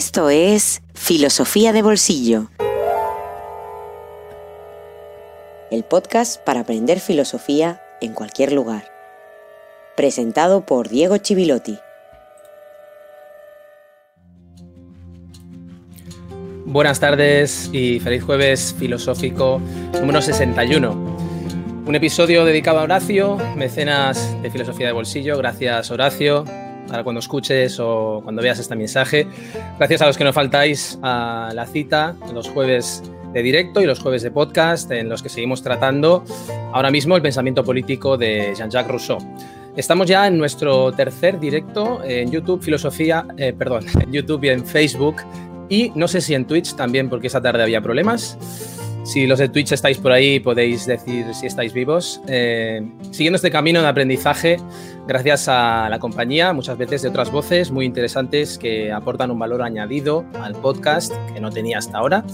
Esto es Filosofía de Bolsillo. El podcast para aprender filosofía en cualquier lugar. Presentado por Diego Chivilotti. Buenas tardes y feliz jueves filosófico número 61. Un episodio dedicado a Horacio, mecenas de Filosofía de Bolsillo. Gracias Horacio, para cuando escuches o cuando veas este mensaje. Gracias a los que nos faltáis a la cita los jueves de directo y los jueves de podcast en los que seguimos tratando ahora mismo el pensamiento político de Jean-Jacques Rousseau. Estamos ya en nuestro tercer directo en YouTube, Filosofía, eh, perdón, en YouTube y en Facebook y no sé si en Twitch también porque esa tarde había problemas. Si los de Twitch estáis por ahí, podéis decir si estáis vivos. Eh, siguiendo este camino de aprendizaje, gracias a la compañía, muchas veces de otras voces muy interesantes que aportan un valor añadido al podcast que no tenía hasta ahora.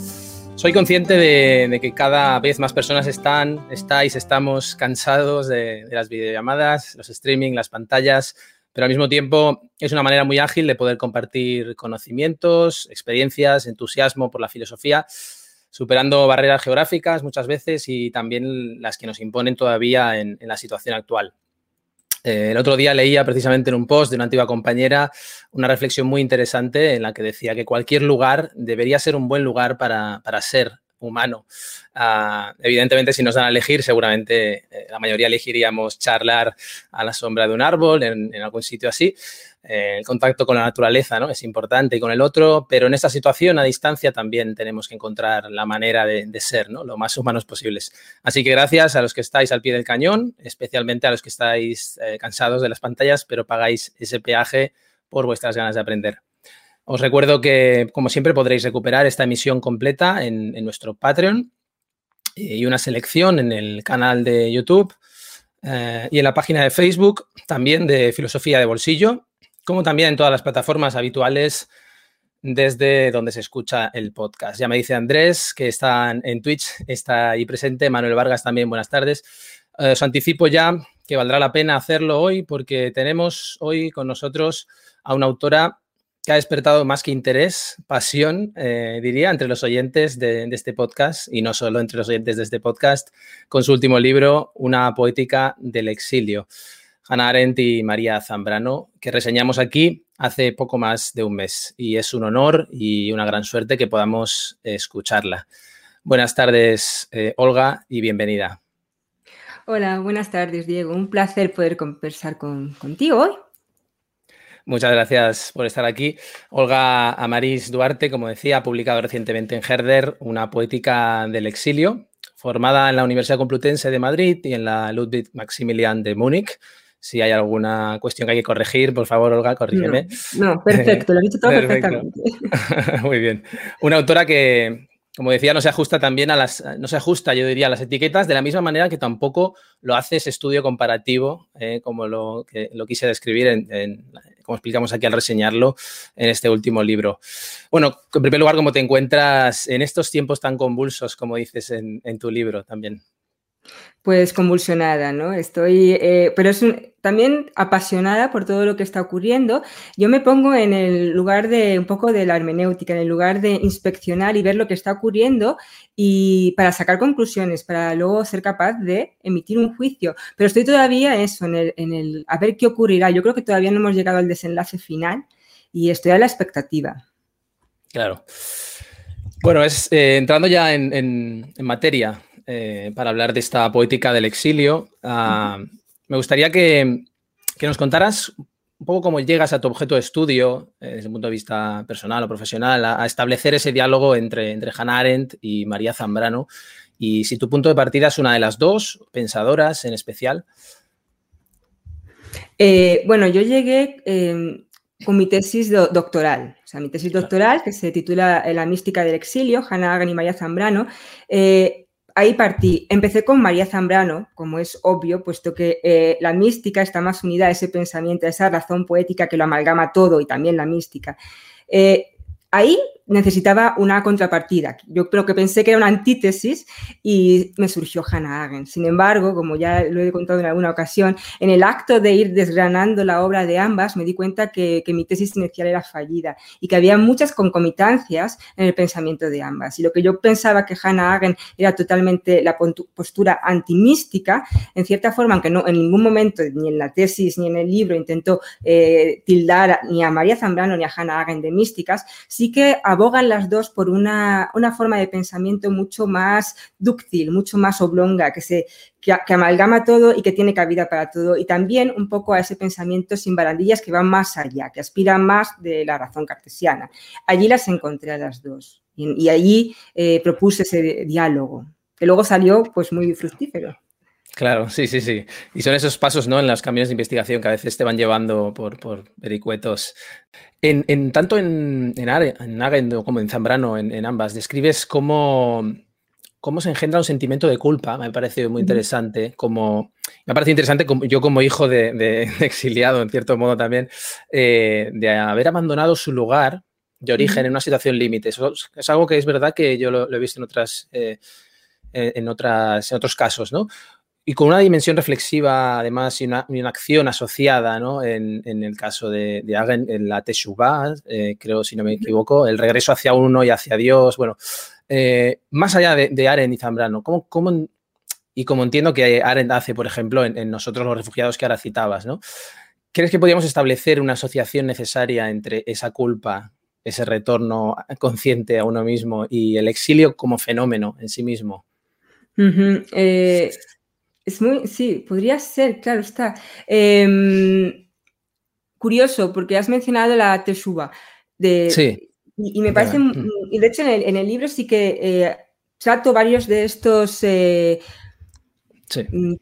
Soy consciente de, que cada vez más personas están, estáis, estamos cansados de, de las videollamadas, los streaming, las pantallas, pero al mismo tiempo es una manera muy ágil de poder compartir conocimientos, experiencias, entusiasmo por la filosofía superando barreras geográficas muchas veces y también las que nos imponen todavía en, la situación actual. Eh, el otro día leía precisamente en un post de una antigua compañera una reflexión muy interesante en la que decía que cualquier lugar debería ser un buen lugar para, ser humano. Ah, evidentemente, si nos dan a elegir, seguramente eh, la mayoría elegiríamos charlar a la sombra de un árbol en algún sitio así, el contacto con la naturaleza ¿no? es importante y con el otro, pero en esta situación a distancia también tenemos que encontrar la manera de, ser ¿no? lo más humanos posibles. Así que gracias a los que estáis al pie del cañón, especialmente a los que estáis eh, cansados de las pantallas, pero pagáis ese peaje por vuestras ganas de aprender. Os recuerdo que, como siempre, podréis recuperar esta emisión completa en, nuestro Patreon y una selección en el canal de YouTube. Eh, y en la página de Facebook también de Filosofía de Bolsillo, como también en todas las plataformas habituales desde donde se escucha el podcast. Ya me dice Andrés, que está en Twitch, está ahí presente. Manuel Vargas también, buenas tardes. Eh, os anticipo ya que valdrá la pena hacerlo hoy porque tenemos hoy con nosotros a una autora que ha despertado más que interés, pasión, eh, diría, entre los oyentes de, este podcast y no solo entre los oyentes de este podcast, con su último libro, Una poética del exilio. Hannah Arendt y María Zambrano, que reseñamos aquí hace poco más de un mes. Y es un honor y una gran suerte que podamos escucharla. Buenas tardes, eh, Olga, y bienvenida. Hola, buenas tardes, Diego. Un placer poder conversar contigo hoy. Muchas gracias por estar aquí. Olga Amaris Duarte, como decía, ha publicado recientemente en Herder una poética del exilio, formada en la Universidad Complutense de Madrid y en la Ludwig Maximilian de Múnich. Si hay alguna cuestión que hay que corregir, por favor, Olga, corrígeme. No, perfecto, lo he dicho todo perfectamente. Muy bien. Una autora que, como decía, no se ajusta también a las, no se ajusta, yo diría, a las etiquetas de la misma manera que tampoco lo hace ese estudio comparativo, eh, como lo, que, lo quise describir en, como explicamos aquí al reseñarlo en este último libro. Bueno, en primer lugar, ¿cómo te encuentras en estos tiempos tan convulsos, como dices en tu libro también? Pues convulsionada, ¿no? Estoy, eh, pero es también apasionada por todo lo que está ocurriendo. Yo me pongo en el lugar de un poco de la hermenéutica, en el lugar de inspeccionar y ver lo que está ocurriendo y para sacar conclusiones, para luego ser capaz de emitir un juicio. Pero estoy todavía eso, en el, en el a ver qué ocurrirá. Yo creo que todavía no hemos llegado al desenlace final y estoy a la expectativa. Claro. Bueno, es eh, entrando ya en, en materia, eh, para hablar de esta poética del exilio. Ah, me gustaría que, nos contaras un poco cómo llegas a tu objeto de estudio, eh, desde un punto de vista personal o profesional, a, establecer ese diálogo entre, entre Hannah Arendt y María Zambrano. Y si tu punto de partida es una de las dos, pensadoras en especial. Eh, bueno, yo llegué em, con mi tesis doctoral, o sea, mi tesis doctoral que se titula La mística del exilio, Hannah Arendt y María Zambrano ahí partí. Empecé con María Zambrano, como es obvio, puesto que eh, la mística está más unida a ese pensamiento, a esa razón poética que lo amalgama todo y también la mística. Eh, ahí necesitaba una contrapartida. Yo creo que pensé que era una antítesis y me surgió Hannah Arendt. Sin embargo, como ya lo he contado en alguna ocasión, en el acto de ir desgranando la obra de ambas, me di cuenta que, mi tesis inicial era fallida y que había muchas concomitancias en el pensamiento de ambas. Y lo que yo pensaba que Hannah Arendt era totalmente la postura antimística, en cierta forma, aunque no en ningún momento, ni en la tesis ni en el libro, intentó eh, tildar ni a María Zambrano ni a Hannah Arendt de místicas, sí que abogan las dos por una, forma de pensamiento mucho más dúctil, mucho más oblonga, que, se, que, amalgama todo y que tiene cabida para todo. Y también un poco a ese pensamiento sin barandillas que va más allá, que aspira más de la razón cartesiana. Allí las encontré a las dos y, allí eh, propuse ese diálogo, que luego salió pues muy fructífero. Claro, sí, sí, sí. Y son esos pasos, ¿no? En los caminos de investigación que a veces te van llevando por, por vericuetos. En, tanto en, en, como en Zambrano, en, ambas, describes cómo, cómo se engendra un sentimiento de culpa. Me ha parecido muy interesante. Como, me ha parecido interesante como, yo como hijo de, exiliado, en cierto modo también, eh, de haber abandonado su lugar de origen en una situación límite. Eso es algo que es verdad que yo lo, he visto en otras... Eh, en, otras, en otros casos, ¿no? Y con una dimensión reflexiva, además, y una, acción asociada, ¿no? En, el caso de, de Agen, en la Teshuvah, eh, creo, si no me equivoco, el regreso hacia uno y hacia Dios. Bueno, eh, más allá de, de, Arendt y Zambrano, ¿cómo, cómo, y como entiendo que Arendt hace, por ejemplo, en, nosotros los refugiados que ahora citabas, ¿no? ¿Crees que podríamos establecer una asociación necesaria entre esa culpa, ese retorno consciente a uno mismo y el exilio como fenómeno en sí mismo? Es muy, sí, podría ser, claro, está. Em, curioso, porque has mencionado la Teshuva. De, sí. Y, me parece, y de hecho en el, libro sí que eh, trato varios de estos eh,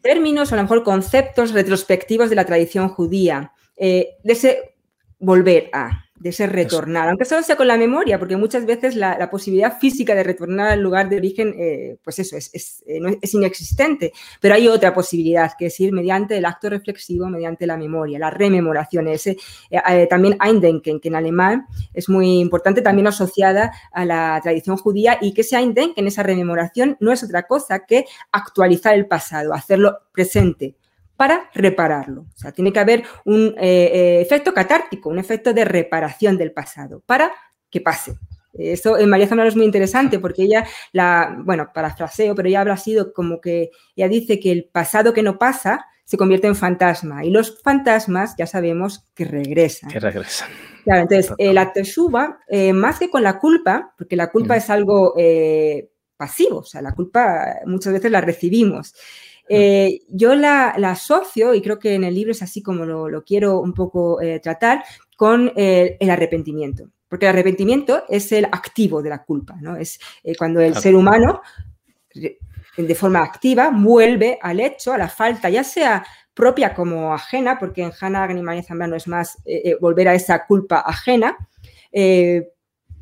términos, o a lo mejor conceptos retrospectivos de la tradición judía, eh, de ese volver a de ser retornado, aunque solo sea con la memoria, porque muchas veces la, posibilidad física de retornar al lugar de origen, eh, pues eso, es, eh, es, inexistente. Pero hay otra posibilidad, que es ir mediante el acto reflexivo, mediante la memoria, la rememoración. Ese, eh, también Eindenken, que en alemán es muy importante, también asociada a la tradición judía, y que ese Eindenken, esa rememoración, no es otra cosa que actualizar el pasado, hacerlo presente para repararlo. O sea, tiene que haber un eh, eh, efecto catártico, un efecto de reparación del pasado para que pase. Eso en María Zambrano es muy interesante porque ella, la, bueno, parafraseo, pero ella habrá sido como que, ella dice que el pasado que no pasa se convierte en fantasma y los fantasmas ya sabemos que regresan. Que regresan. Claro, entonces la teshuva, eh, más que con la culpa, porque la culpa es algo pasivo, o sea, la culpa muchas veces la recibimos. Eh, yo la, asocio, y creo que en el libro es así como lo, quiero un poco eh, tratar, con el, arrepentimiento. Porque el arrepentimiento es el activo de la culpa, ¿no? Es eh, cuando el ser humano, de forma activa, vuelve al hecho, a la falta, ya sea propia como ajena, porque en Hannah y María Zambrano es más volver a esa culpa ajena,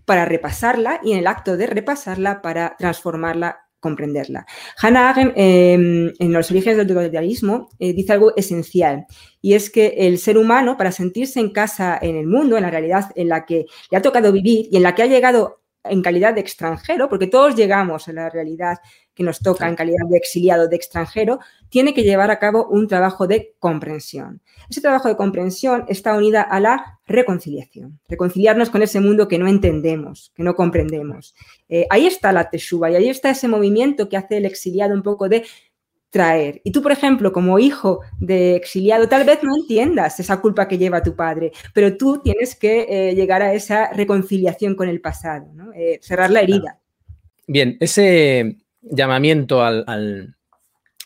para repasarla y en el acto de repasarla para transformarla comprenderla. Hannah Arendt, em, en los orígenes del totalitarismo, eh, dice algo esencial, y es que el ser humano, para sentirse en casa en el mundo, en la realidad en la que le ha tocado vivir y en la que ha llegado en calidad de extranjero, porque todos llegamos a la realidad que nos toca en calidad de exiliado, de extranjero, tiene que llevar a cabo un trabajo de comprensión. Ese trabajo de comprensión está unida a la reconciliación, reconciliarnos con ese mundo que no entendemos, que no comprendemos. Eh, ahí está la teshuva y ahí está ese movimiento que hace el exiliado un poco de traer. Y tú, por ejemplo, como hijo de exiliado, tal vez no entiendas esa culpa que lleva tu padre, pero tú tienes que eh, llegar a esa reconciliación con el pasado, eh, cerrar la herida. Bien, ese llamamiento al,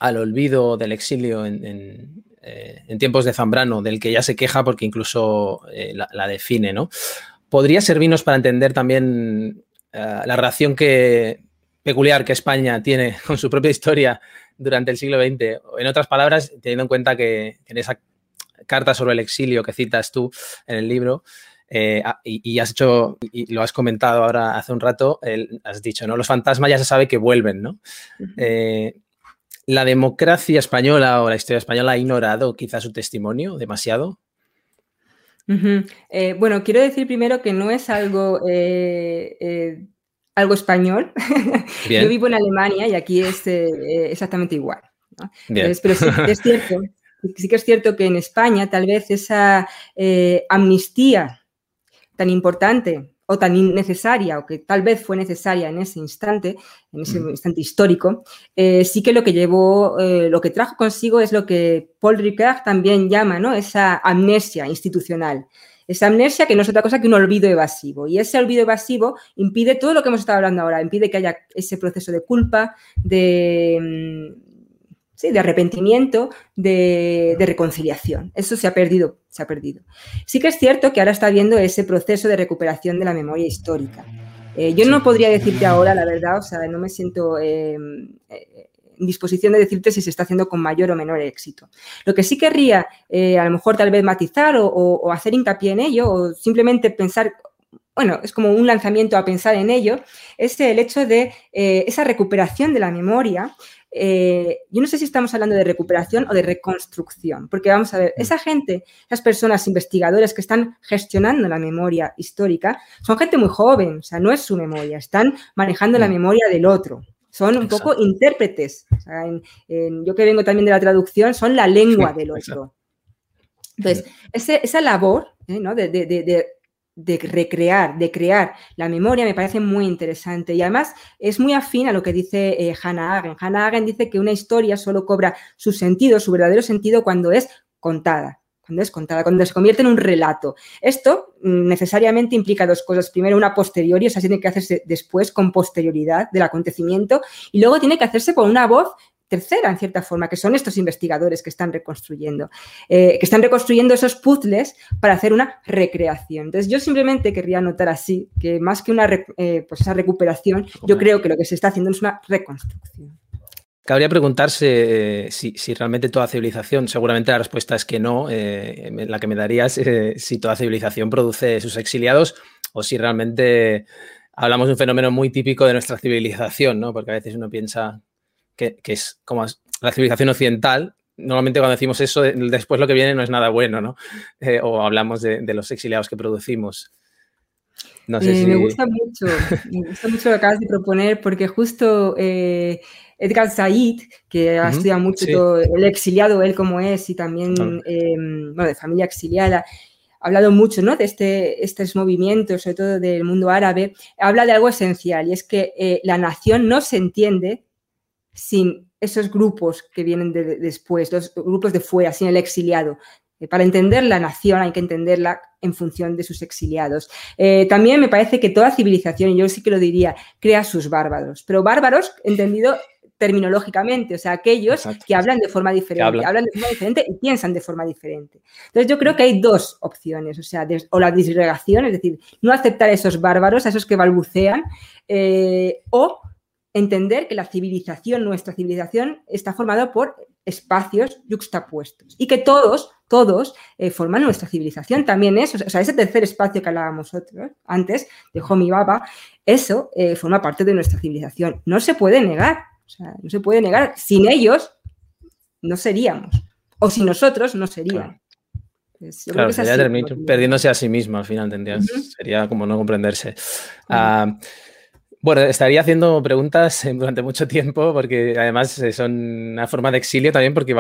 olvido del exilio eh, en, tiempos de Zambrano, del que ya se queja porque incluso la, define, ¿no? Podría servirnos para entender también la relación que, peculiar que España tiene con su propia historia durante el siglo XX. En otras palabras, teniendo en cuenta que en esa carta sobre el exilio que citas tú en el libro, eh, ah, y, has hecho, y lo has comentado ahora hace un rato, has dicho, ¿no? Los fantasmas ya se sabe que vuelven, ¿no? Eh, ¿La democracia española o la historia española ha ignorado quizás su testimonio demasiado? Eh, bueno, quiero decir primero que no es algo, eh, eh, algo español. Yo vivo en Alemania y aquí es exactamente igual. pero sí es cierto, sí que es cierto que en España tal vez esa amnistía tan importante o tan necesaria, o que tal vez fue necesaria en ese instante, en ese instante histórico, eh, sí que lo que llevó, eh, lo que trajo consigo es lo que Paul Ricard también llama, ¿no? Esa amnesia institucional. Esa amnesia que no es otra cosa que un olvido evasivo. Y ese olvido evasivo impide todo lo que hemos estado hablando ahora, impide que haya ese proceso de culpa, de, mm, ¿sí? de arrepentimiento, de, reconciliación. Eso se ha perdido, se ha perdido. Sí que es cierto que ahora está habiendo ese proceso de recuperación de la memoria histórica. Eh, yo no podría decirte ahora, la verdad, o sea, no me siento eh, en disposición de decirte si se está haciendo con mayor o menor éxito. Lo que sí querría, eh, a lo mejor tal vez matizar o, hacer hincapié en ello, o simplemente pensar, bueno, es como un lanzamiento a pensar en ello, es el hecho de esa recuperación de la memoria eh, yo no sé si estamos hablando de recuperación o de reconstrucción, porque vamos a ver, mm. esa gente, esas personas investigadores que están gestionando la memoria histórica, son gente muy joven, o sea, no es su memoria, están manejando la mm. memoria del otro. Son un poco intérpretes. yo que vengo también de la traducción, son la lengua del otro. Entonces, esa labor ¿eh? ¿no? de, de recrear, de crear la memoria me parece muy interesante y además es muy afín a lo que dice eh, Hannah Arendt. Hannah Arendt dice que una historia solo cobra su sentido, su verdadero sentido cuando es contada, cuando es contada, cuando se convierte en un relato. Esto mm, necesariamente implica dos cosas. Primero, una posteriori, o sea, tiene que hacerse después, con posterioridad del acontecimiento, y luego tiene que hacerse con una voz tercera, en cierta forma, que son estos investigadores que están reconstruyendo, eh, que están reconstruyendo esos puzzles para hacer una recreación. Entonces, yo simplemente querría notar así que más que una eh, pues esa recuperación, yo creo que lo que se está haciendo es una reconstrucción. Cabría preguntarse eh, si, realmente toda civilización, seguramente la respuesta es que no, la que me darías si toda civilización produce sus exiliados o si realmente hablamos de un fenómeno muy típico de nuestra civilización, ¿no? porque a veces uno piensa que, es como la civilización occidental, normalmente cuando decimos eso, después lo que viene no es nada bueno, ¿no? Eh, o hablamos de, los exiliados que producimos. No sé eh, Me gusta mucho, me gusta mucho lo que acabas de proponer, porque justo eh, Edgar Said, que ha estudiado mucho todo, el exiliado, él como es, y también, em, bueno, de familia exiliada, ha hablado mucho ¿no? de este, estos movimientos, sobre todo del mundo árabe, habla de algo esencial, y es que la nación no se entiende sin esos grupos que vienen después, los grupos de fuera, sin el exiliado. Eh, para entender la nación hay que entenderla en función de sus exiliados. Eh, también me parece que toda civilización, y yo sí que lo diría, crea sus bárbaros, pero bárbaros entendido terminológicamente, o sea, aquellos que hablan de forma diferente, hablan. de forma diferente y piensan de forma diferente. Entonces yo creo que hay dos opciones, o sea, o la disgregación, es decir, no aceptar a esos bárbaros, a esos que balbucean, eh, o entender que la civilización, nuestra civilización, está formada por espacios yuxtapuestos y que todos, todos eh, forman nuestra civilización. También es, o sea, ese tercer espacio que hablábamos antes, de Homi Baba, eso eh, forma parte de nuestra civilización. No se puede negar, o sea, no se puede negar. Sin ellos, no seríamos. O sin nosotros, no serían. Claro. sería perdiéndose a sí mismo al final, tendrías. Sería como no comprenderse. Bueno, estaría haciendo preguntas eh, durante mucho tiempo porque además eh, son una forma de exilio también porque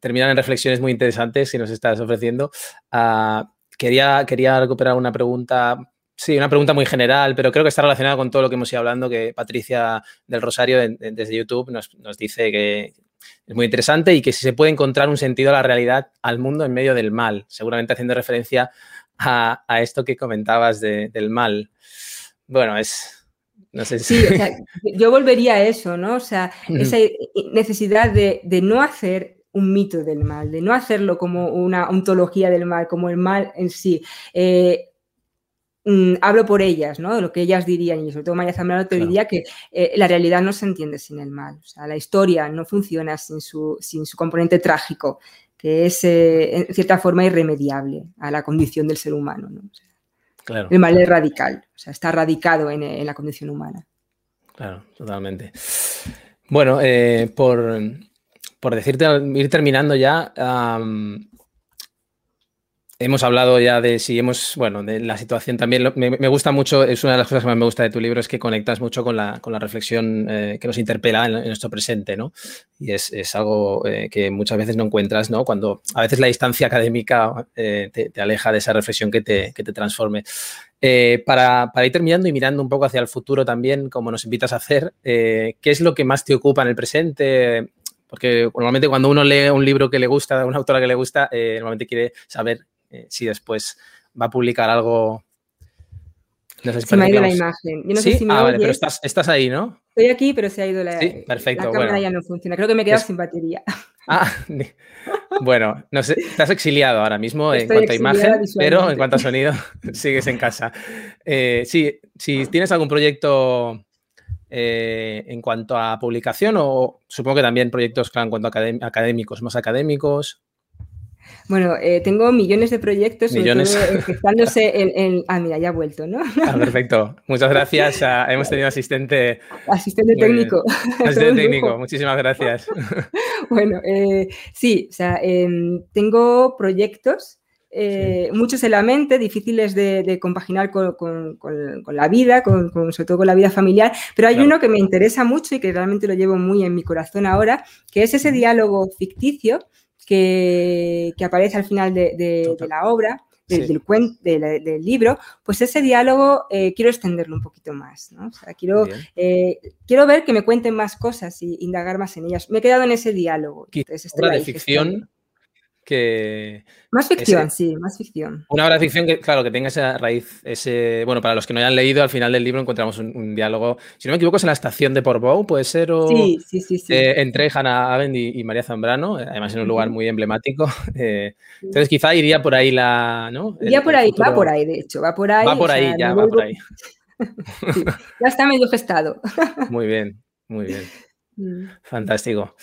terminan en reflexiones muy interesantes que nos estás ofreciendo. Ah, quería, recuperar una pregunta, sí, una pregunta muy general, pero creo que está relacionada con todo lo que hemos ido hablando, que Patricia del Rosario desde YouTube nos, dice que es muy interesante y que si se puede encontrar un sentido a la realidad, al mundo en medio del mal, seguramente haciendo referencia a, esto que comentabas del mal. Bueno, es, Sí, o sea, yo volvería a eso, ¿no? O sea, esa necesidad de, no hacer un mito del mal, de no hacerlo como una ontología del mal, como el mal en sí. Eh, mm, hablo por ellas, ¿no? Lo que ellas dirían, y sobre todo María Zambrano te diría que eh, la realidad no se entiende sin el mal. O sea, la historia no funciona sin su, sin su componente trágico, que es eh, en cierta forma irremediable a la condición del ser humano. ¿no? El mal es radical, o sea, está radicado en, la condición humana. Claro, totalmente. Bueno, eh, por, decirte, ir terminando ya, Hemos hablado ya de si hemos, bueno, de la situación también. Me, gusta mucho, es una de las cosas que más me gusta de tu libro, es que conectas mucho con la, con la reflexión eh, que nos interpela en, nuestro presente, ¿no? Y es, es algo eh, que muchas veces no encuentras, ¿no? Cuando a veces la distancia académica eh, te, aleja de esa reflexión que te, que te transforme. para, para, ir terminando y mirando un poco hacia el futuro también, como nos invitas a hacer, ¿qué es lo que más te ocupa en el presente? Porque normalmente cuando uno lee un libro que le gusta, una autora que le gusta, normalmente quiere saber eh, si después va a publicar algo. se me ha ido la imagen. Yo no sé si me ah, vale, pero estás, estás, ahí, ¿no? Estoy aquí, pero se ha ido la, sí, perfecto, la cámara ya no funciona. Creo que me he quedado sin batería. Ah, bueno, no sé, estás exiliado ahora mismo en cuanto a imagen, pero en cuanto a sonido sigues en casa. Eh, sí, si tienes algún proyecto eh, en cuanto a publicación o supongo que también proyectos en cuanto a académicos, más académicos. Bueno, eh, tengo millones de proyectos, millones. en, Ah, mira, ya ha vuelto, ¿no? Ah, perfecto. Muchas gracias. hemos tenido asistente. Asistente técnico. Asistente técnico, muchísimas gracias. bueno, eh, sí, o sea, em, tengo proyectos. Eh, muchos en la mente, difíciles de, compaginar con, la vida, con, sobre todo con la vida familiar, pero hay uno que me interesa mucho y que realmente lo llevo muy en mi corazón ahora, que es ese diálogo ficticio que, aparece al final de, la obra, del, del, libro, pues ese diálogo eh, quiero extenderlo un poquito más. quiero, eh, quiero ver que me cuenten más cosas y indagar más en ellas. Me he quedado en ese diálogo. Entonces, obra de ficción que... Más ficción, sí, más ficción. Una obra de ficción que, claro, que tenga esa raíz, ese... Bueno, para los que no hayan leído, al final del libro encontramos un, diálogo, si no me equivoco, es en la estación de Portbou, puede ser, o... Sí, sí, sí. sí. Eh, entre Hannah Arendt y, María Zambrano, eh, además en un lugar muy emblemático. Eh, entonces quizá iría por ahí la... ¿no? Iría por ahí, va por ahí, de hecho, va por ahí. Va por ahí, ya, va por ahí. ya está medio gestado. muy bien, muy bien. Mm. Fantástico.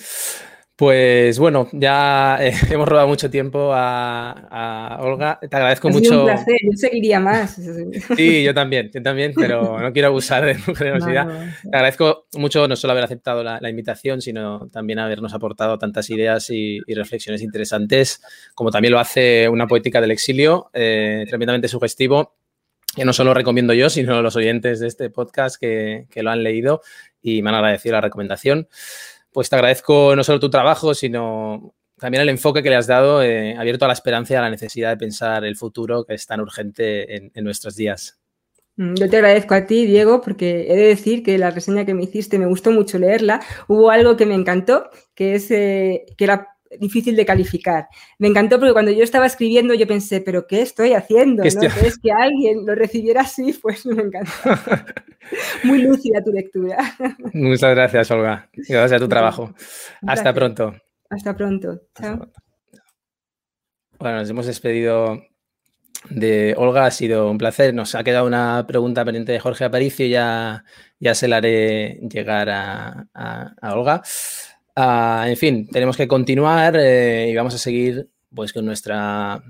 Pues bueno, ya eh, hemos robado mucho tiempo a, Olga. Te agradezco mucho. un placer, yo seguiría más. Sí, yo también, yo también, pero no quiero abusar de tu generosidad. Te agradezco mucho no solo haber aceptado la, invitación, sino también habernos aportado tantas ideas y, reflexiones interesantes, como también lo hace una poética del exilio, eh, tremendamente sugestivo que no solo recomiendo yo, sino los oyentes de este podcast que, que lo han leído y me han agradecido la recomendación pues te agradezco no solo tu trabajo, sino también el enfoque que le has dado, eh, abierto a la esperanza y a la necesidad de pensar el futuro que es tan urgente en, nuestros días. Mm, yo te agradezco a ti, Diego, porque he de decir que la reseña que me hiciste me gustó mucho leerla. Hubo algo que me encantó, que es eh, que era difícil de calificar. Me encantó porque cuando yo estaba escribiendo yo pensé, pero ¿qué estoy haciendo? ¿no? Es que alguien lo recibiera así, pues me encantó. Muy lúcida tu lectura. Muchas gracias, Olga. Gracias a tu trabajo. Hasta pronto. Hasta pronto. Chao. Bueno, nos hemos despedido de Olga. Ha sido un placer. Nos ha quedado una pregunta pendiente de Jorge Aparicio. Ya, ya se la haré llegar a, a Olga. Ah, en fin, tenemos que continuar eh, y vamos a seguir pues, con nuestra,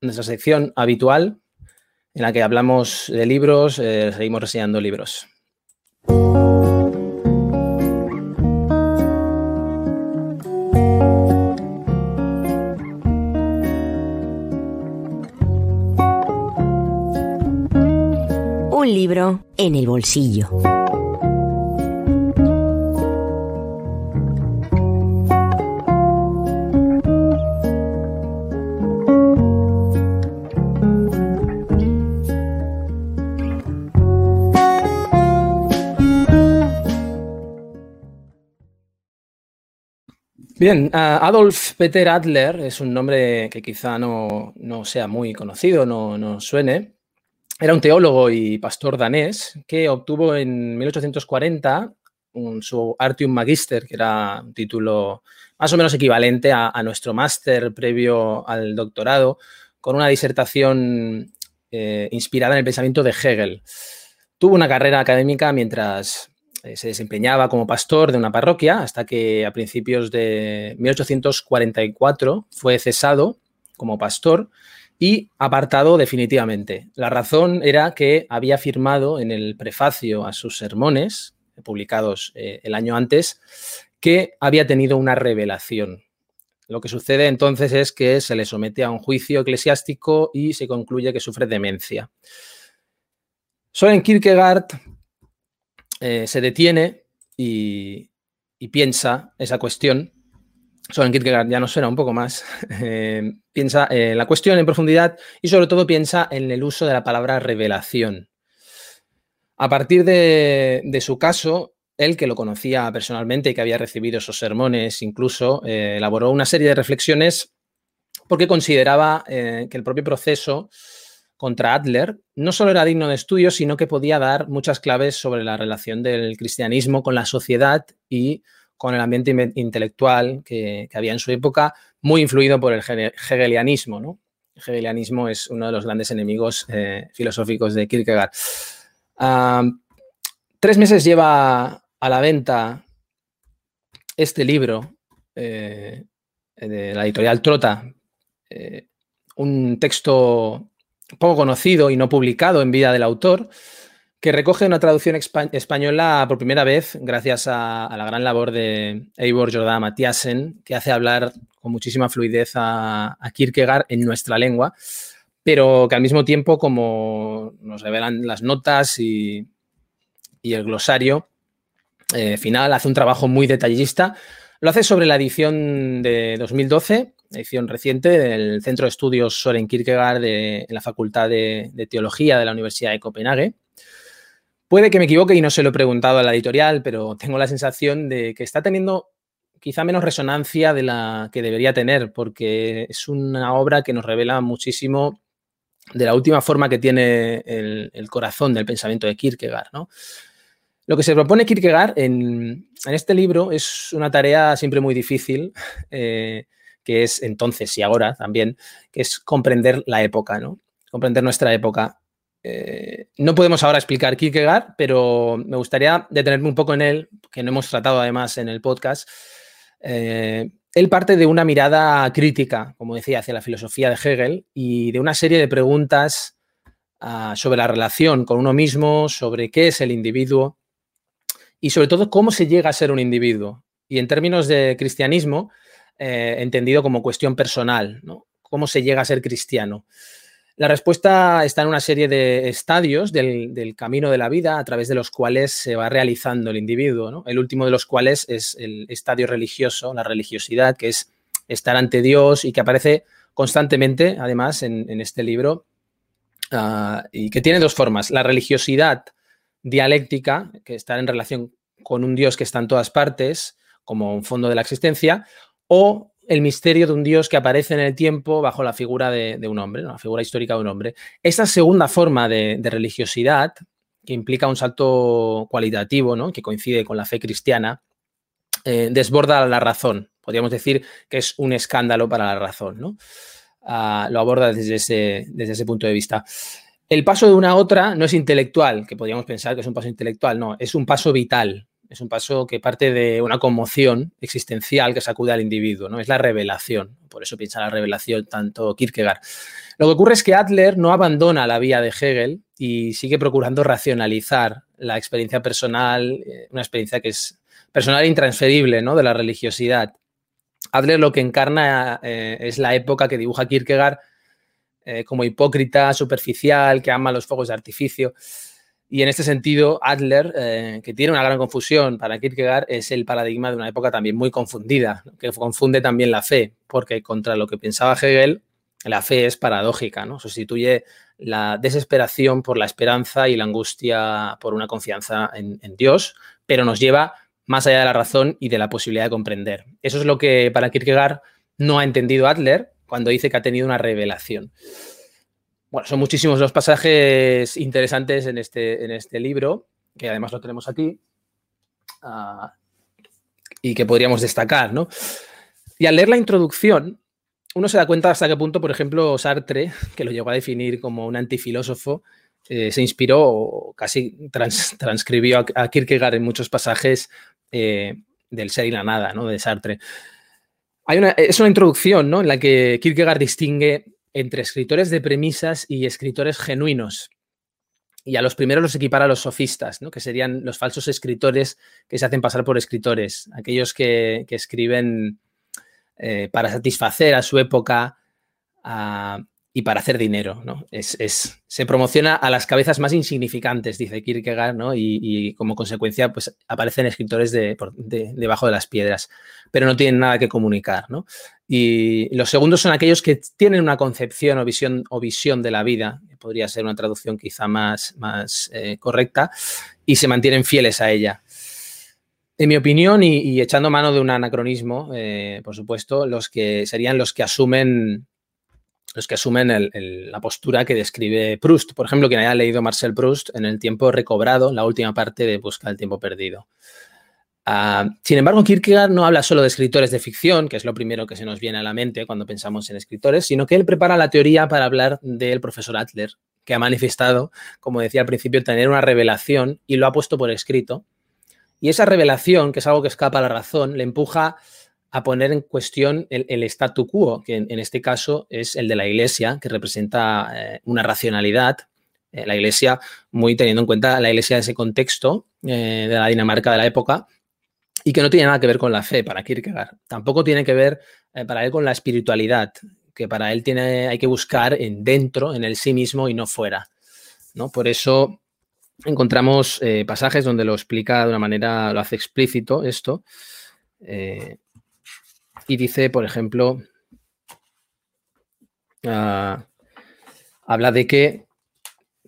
nuestra sección habitual en la que hablamos de libros, eh, seguimos reseñando libros. Un libro en el bolsillo. Bien, Adolf Peter Adler es un nombre que quizá no, sea muy conocido, no, no, suene. Era un teólogo y pastor danés que obtuvo en 1840 un, su Artium Magister, que era un título más o menos equivalente a, nuestro máster previo al doctorado, con una disertación eh, inspirada en el pensamiento de Hegel. Tuvo una carrera académica mientras se desempeñaba como pastor de una parroquia hasta que a principios de 1844 fue cesado como pastor y apartado definitivamente. La razón era que había firmado en el prefacio a sus sermones, publicados eh, el año antes, que había tenido una revelación. Lo que sucede entonces es que se le somete a un juicio eclesiástico y se concluye que sufre demencia. Soren Kierkegaard eh, se detiene y, piensa esa cuestión. Soren Kierkegaard ya nos suena un poco más. Eh, piensa en la cuestión en profundidad y sobre todo piensa en el uso de la palabra revelación. A partir de, su caso, él que lo conocía personalmente y que había recibido esos sermones, incluso eh, elaboró una serie de reflexiones porque consideraba que el propio proceso contra Adler no solo era digno de estudio, sino que podía dar muchas claves sobre la relación del cristianismo con la sociedad y con el ambiente intelectual que, había en su época, muy influido por el hegelianismo. ¿no? El hegelianismo es uno de los grandes enemigos eh, filosóficos de Kierkegaard. tres meses lleva a la venta este libro eh, de la editorial Trota, eh, un texto poco conocido y no publicado en vida del autor, que recoge una traducción española por primera vez gracias a, la gran labor de Eivor Jordá Matiasen, que hace hablar con muchísima fluidez a, Kierkegaard en nuestra lengua, pero que al mismo tiempo, como nos revelan las notas y, el glosario eh, final, hace un trabajo muy detallista. Lo hace sobre la edición de 2012 edición reciente del Centro de Estudios Soren Kierkegaard de, la Facultad de, Teología de la Universidad de Copenhague. Puede que me equivoque y no se lo he preguntado a la editorial, pero tengo la sensación de que está teniendo quizá menos resonancia de la que debería tener, porque es una obra que nos revela muchísimo de la última forma que tiene el, corazón del pensamiento de Kierkegaard. Lo que se propone Kierkegaard en, este libro es una tarea siempre muy difícil, eh, que es entonces y ahora también, que es comprender la época, ¿no? Comprender nuestra época. Eh, no podemos ahora explicar Kierkegaard, pero me gustaría detenerme un poco en él, que no hemos tratado además en el podcast. Eh, él parte de una mirada crítica, como decía, hacia la filosofía de Hegel y de una serie de preguntas ah, sobre la relación con uno mismo, sobre qué es el individuo y sobre todo cómo se llega a ser un individuo. Y en términos de cristianismo, eh, entendido como cuestión personal, ¿no? ¿Cómo se llega a ser cristiano? La respuesta está en una serie de estadios del, camino de la vida a través de los cuales se va realizando el individuo. El último de los cuales es el estadio religioso, la religiosidad, que es estar ante Dios y que aparece constantemente, además, en, este libro, ah, y que tiene dos formas. La religiosidad dialéctica, que está en relación con un Dios que está en todas partes, como un fondo de la existencia, o el misterio de un Dios que aparece en el tiempo bajo la figura de, un hombre, la figura histórica de un hombre. Esta segunda forma de, religiosidad, que implica un salto cualitativo, ¿no? que coincide con la fe cristiana, eh, desborda la razón. Podríamos decir que es un escándalo para la razón. ¿no? Ah, lo aborda desde ese, desde ese punto de vista. El paso de una a otra no es intelectual, que podríamos pensar que es un paso intelectual, no, es un paso vital. Es un paso que parte de una conmoción existencial que sacude al individuo, ¿no? Es la revelación. Por eso piensa la revelación tanto Kierkegaard. Lo que ocurre es que Adler no abandona la vía de Hegel y sigue procurando racionalizar la experiencia personal, eh, una experiencia que es personal e intransferible, ¿no? De la religiosidad. Adler lo que encarna eh, es la época que dibuja Kierkegaard eh, como hipócrita, superficial, que ama los fuegos de artificio. Y en este sentido, Adler, eh, que tiene una gran confusión para Kierkegaard, es el paradigma de una época también muy confundida, que confunde también la fe, porque contra lo que pensaba Hegel, la fe es paradójica, ¿no? Sustituye la desesperación por la esperanza y la angustia por una confianza en, en Dios, pero nos lleva más allá de la razón y de la posibilidad de comprender. Eso es lo que para Kierkegaard no ha entendido Adler cuando dice que ha tenido una revelación. Bueno, son muchísimos los pasajes interesantes en este, en este libro, que además lo tenemos aquí, ah, y que podríamos destacar, ¿no? Y al leer la introducción, uno se da cuenta hasta qué punto, por ejemplo, Sartre, que lo llegó a definir como un antifilósofo, eh, se inspiró o casi transcribió a, Kierkegaard en muchos pasajes eh, del ser y la nada, ¿no? De Sartre. Hay es una introducción, ¿no? En la que Kierkegaard distingue entre escritores de premisas y escritores genuinos. Y a los primeros los equipara a los sofistas, ¿no? que serían los falsos escritores que se hacen pasar por escritores, aquellos que, escriben eh, para satisfacer a su época y para hacer dinero. ¿no? Es, se promociona a las cabezas más insignificantes, dice Kierkegaard, ¿no? y, como consecuencia pues, aparecen escritores de, debajo de las piedras, pero no tienen nada que comunicar. ¿no? Y los segundos son aquellos que tienen una concepción o visión, o visión de la vida, podría ser una traducción quizá más, más eh, correcta, y se mantienen fieles a ella. En mi opinión, y, echando mano de un anacronismo, eh, por supuesto, los que serían los que asumen los que asumen la postura que describe Proust. Por ejemplo, quien haya leído Marcel Proust en el tiempo recobrado, la última parte de Busca el tiempo perdido. Ah, sin embargo, Kierkegaard no habla solo de escritores de ficción, que es lo primero que se nos viene a la mente cuando pensamos en escritores, sino que él prepara la teoría para hablar del profesor Adler, que ha manifestado, como decía al principio, tener una revelación y lo ha puesto por escrito. Y esa revelación, que es algo que escapa a la razón, le empuja a poner en cuestión el, statu quo, que en, este caso es el de la Iglesia, que representa eh, una racionalidad. Eh, la Iglesia, muy teniendo en cuenta la Iglesia de ese contexto eh, de la Dinamarca de la época, y que no tiene nada que ver con la fe para Kierkegaard. Tampoco tiene que ver para él con la espiritualidad, que para él tiene, hay que buscar en dentro, en el sí mismo y no fuera. ¿no? Por eso encontramos pasajes donde lo explica de una manera, lo hace explícito esto y dice, por ejemplo, ah, habla de que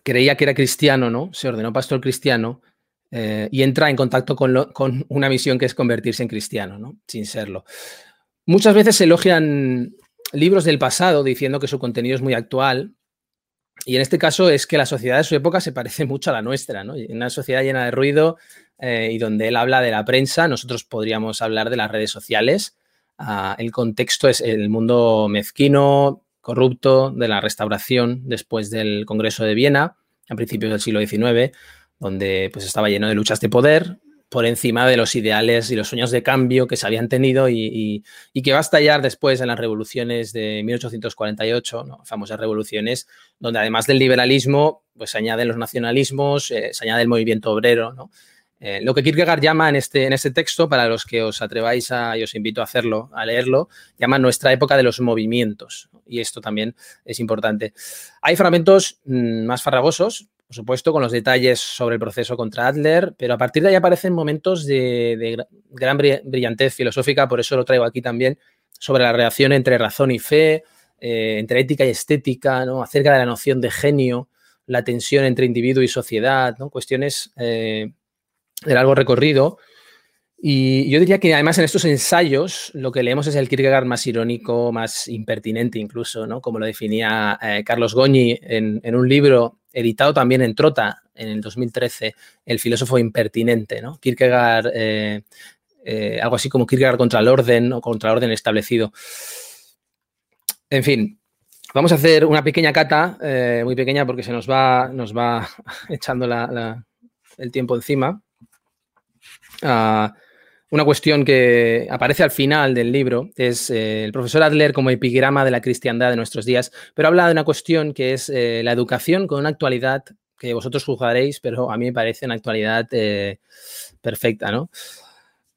creía que era cristiano, ¿no? Se ordenó pastor cristiano eh, y entra en contacto con, con, una misión que es convertirse en cristiano, ¿no? Sin serlo. Muchas veces se elogian libros del pasado diciendo que su contenido es muy actual. Y en este caso es que la sociedad de su época se parece mucho a la nuestra, ¿no? Una sociedad llena de ruido eh, y donde él habla de la prensa, nosotros podríamos hablar de las redes sociales Ah, el contexto es el mundo mezquino, corrupto de la restauración después del Congreso de Viena, a principios del siglo XIX, donde pues, estaba lleno de luchas de poder por encima de los ideales y los sueños de cambio que se habían tenido y, que va a estallar después en las revoluciones de 1848, famosas revoluciones, donde además del liberalismo, pues se añaden los nacionalismos, eh, se añade el movimiento obrero, ¿no? Eh, lo que Kierkegaard llama en este, en este texto, para los que os atreváis a, y os invito a hacerlo, a leerlo, llama nuestra época de los movimientos. Y esto también es importante. Hay fragmentos mm, más farragosos, por supuesto, con los detalles sobre el proceso contra Adler, pero a partir de ahí aparecen momentos de, gran brillantez filosófica, por eso lo traigo aquí también, sobre la relación entre razón y fe, eh, entre ética y estética, ¿no? acerca de la noción de genio, la tensión entre individuo y sociedad, ¿no? cuestiones eh, de largo recorrido. Y yo diría que además en estos ensayos lo que leemos es el Kierkegaard más irónico, más impertinente incluso, ¿no? Como lo definía eh, Carlos Goñi en, un libro editado también en Trota en el 2013, El filósofo impertinente, ¿no? Kierkegaard, eh, eh, algo así como Kierkegaard contra el orden o contra el orden establecido. En fin, vamos a hacer una pequeña cata, muy pequeña porque se nos va, nos va echando el tiempo encima una cuestión que aparece al final del libro es eh, el profesor Adler como epigrama de la cristiandad de nuestros días, pero habla de una cuestión que es eh, la educación con una actualidad que vosotros juzgaréis, pero a mí me parece una actualidad eh, perfecta, ¿no?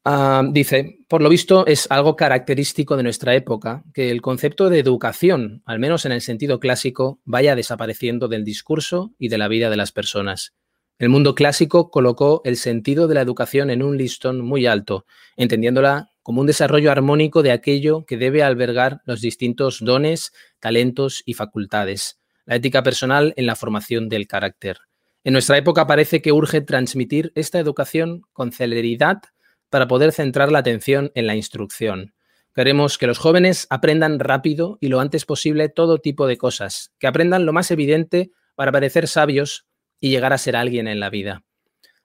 Ah, dice, por lo visto es algo característico de nuestra época que el concepto de educación, al menos en el sentido clásico, vaya desapareciendo del discurso y de la vida de las personas. El mundo clásico colocó el sentido de la educación en un listón muy alto, entendiéndola como un desarrollo armónico de aquello que debe albergar los distintos dones, talentos y facultades, la ética personal en la formación del carácter. En nuestra época parece que urge transmitir esta educación con celeridad para poder centrar la atención en la instrucción. Queremos que los jóvenes aprendan rápido y lo antes posible todo tipo de cosas, que aprendan lo más evidente para parecer sabios y llegar a ser alguien en la vida.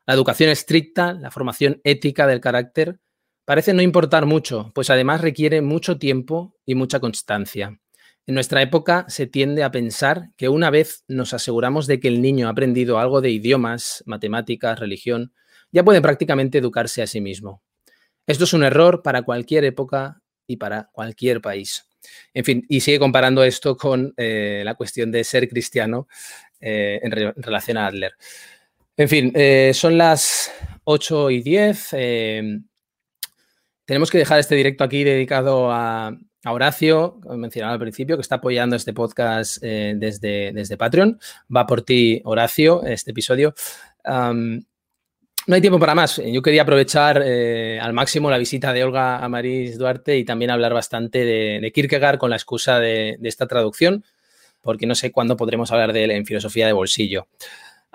La educación estricta, la formación ética del carácter, parece no importar mucho, pues además requiere mucho tiempo y mucha constancia. En nuestra época se tiende a pensar que una vez nos aseguramos de que el niño ha aprendido algo de idiomas, matemáticas, religión, ya puede prácticamente educarse a sí mismo. Esto es un error para cualquier época y para cualquier país. En fin, y sigue comparando esto con eh, la cuestión de ser cristiano eh, en, relación a Adler. En fin, eh, son las 8 y 10. tenemos que dejar este directo aquí dedicado a, Horacio, como mencionaba al principio, que está apoyando este podcast eh, desde, desde Patreon. Va por ti, Horacio, este episodio. no hay tiempo para más. Yo quería aprovechar eh, al máximo la visita de Olga Amaris Duarte y también hablar bastante de, Kierkegaard con la excusa de, esta traducción, porque no sé cuándo podremos hablar de él en filosofía de bolsillo.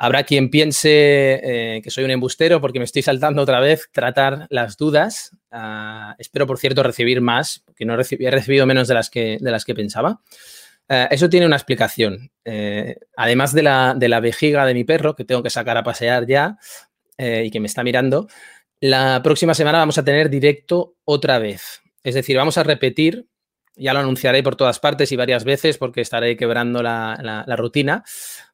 Habrá quien piense eh, que soy un embustero porque me estoy saltando otra vez tratar las dudas. Ah, espero, por cierto, recibir más, porque no he recibido menos de las que, de las que pensaba. Eh, eso tiene una explicación. Eh, además de la, de la, vejiga de mi perro, que tengo que sacar a pasear ya y que me está mirando, la próxima semana vamos a tener directo otra vez. Es decir, vamos a repetir, ya lo anunciaré por todas partes y varias veces porque estaré quebrando la, la rutina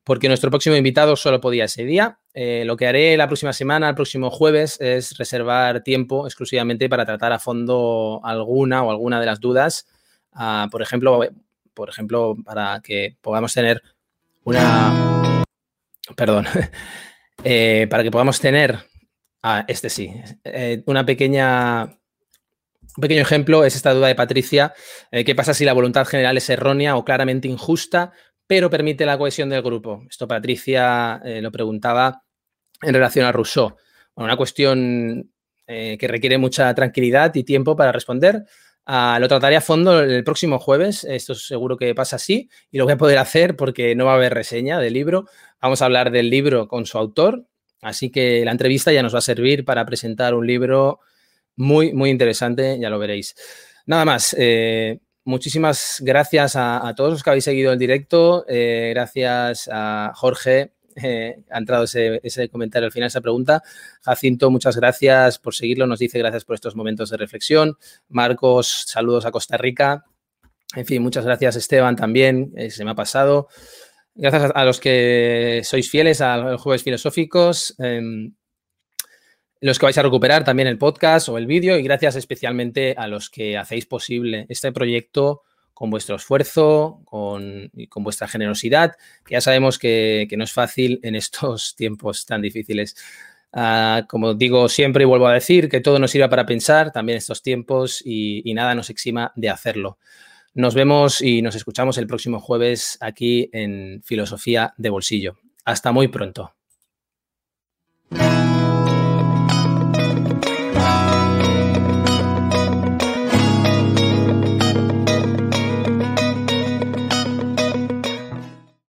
porque nuestro próximo invitado solo podía ese día. Eh, lo que haré la próxima semana, el próximo jueves, es reservar tiempo exclusivamente para tratar a fondo alguna o alguna de las dudas. Ah, por, ejemplo, por ejemplo, para que podamos tener una... Perdón. Eh, para que podamos tener... Ah, este sí. Eh, una pequeña un pequeño ejemplo es esta duda de Patricia. ¿Qué pasa si la voluntad general es errónea o claramente injusta? pero permite la cohesión del grupo. Esto Patricia eh, lo preguntaba en relación a Rousseau. una cuestión eh, que requiere mucha tranquilidad y tiempo para responder. Ah, lo trataré a fondo el próximo jueves, esto seguro que pasa así, y lo voy a poder hacer porque no va a haber reseña del libro. Vamos a hablar del libro con su autor, así que la entrevista ya nos va a servir para presentar un libro muy, muy interesante, ya lo veréis. Nada más, eh, muchísimas gracias a, todos los que habéis seguido el directo. Eh, gracias a Jorge. Eh, ha entrado ese, comentario al final, esa pregunta. Jacinto, muchas gracias por seguirlo. Nos dice gracias por estos momentos de reflexión. Marcos, saludos a Costa Rica. En fin, muchas gracias Esteban también. Se me ha pasado. Gracias a, los que sois fieles a los jueves filosóficos. Los que vais a recuperar también el podcast o el vídeo y gracias especialmente a los que hacéis posible este proyecto con vuestro esfuerzo con, con vuestra generosidad, que ya sabemos que, no es fácil en estos tiempos tan difíciles. Ah, como digo siempre y vuelvo a decir, que todo nos sirva para pensar también estos tiempos y, y nada nos exima de hacerlo. Nos vemos y nos escuchamos el próximo jueves aquí en Filosofía de Bolsillo. Hasta muy pronto.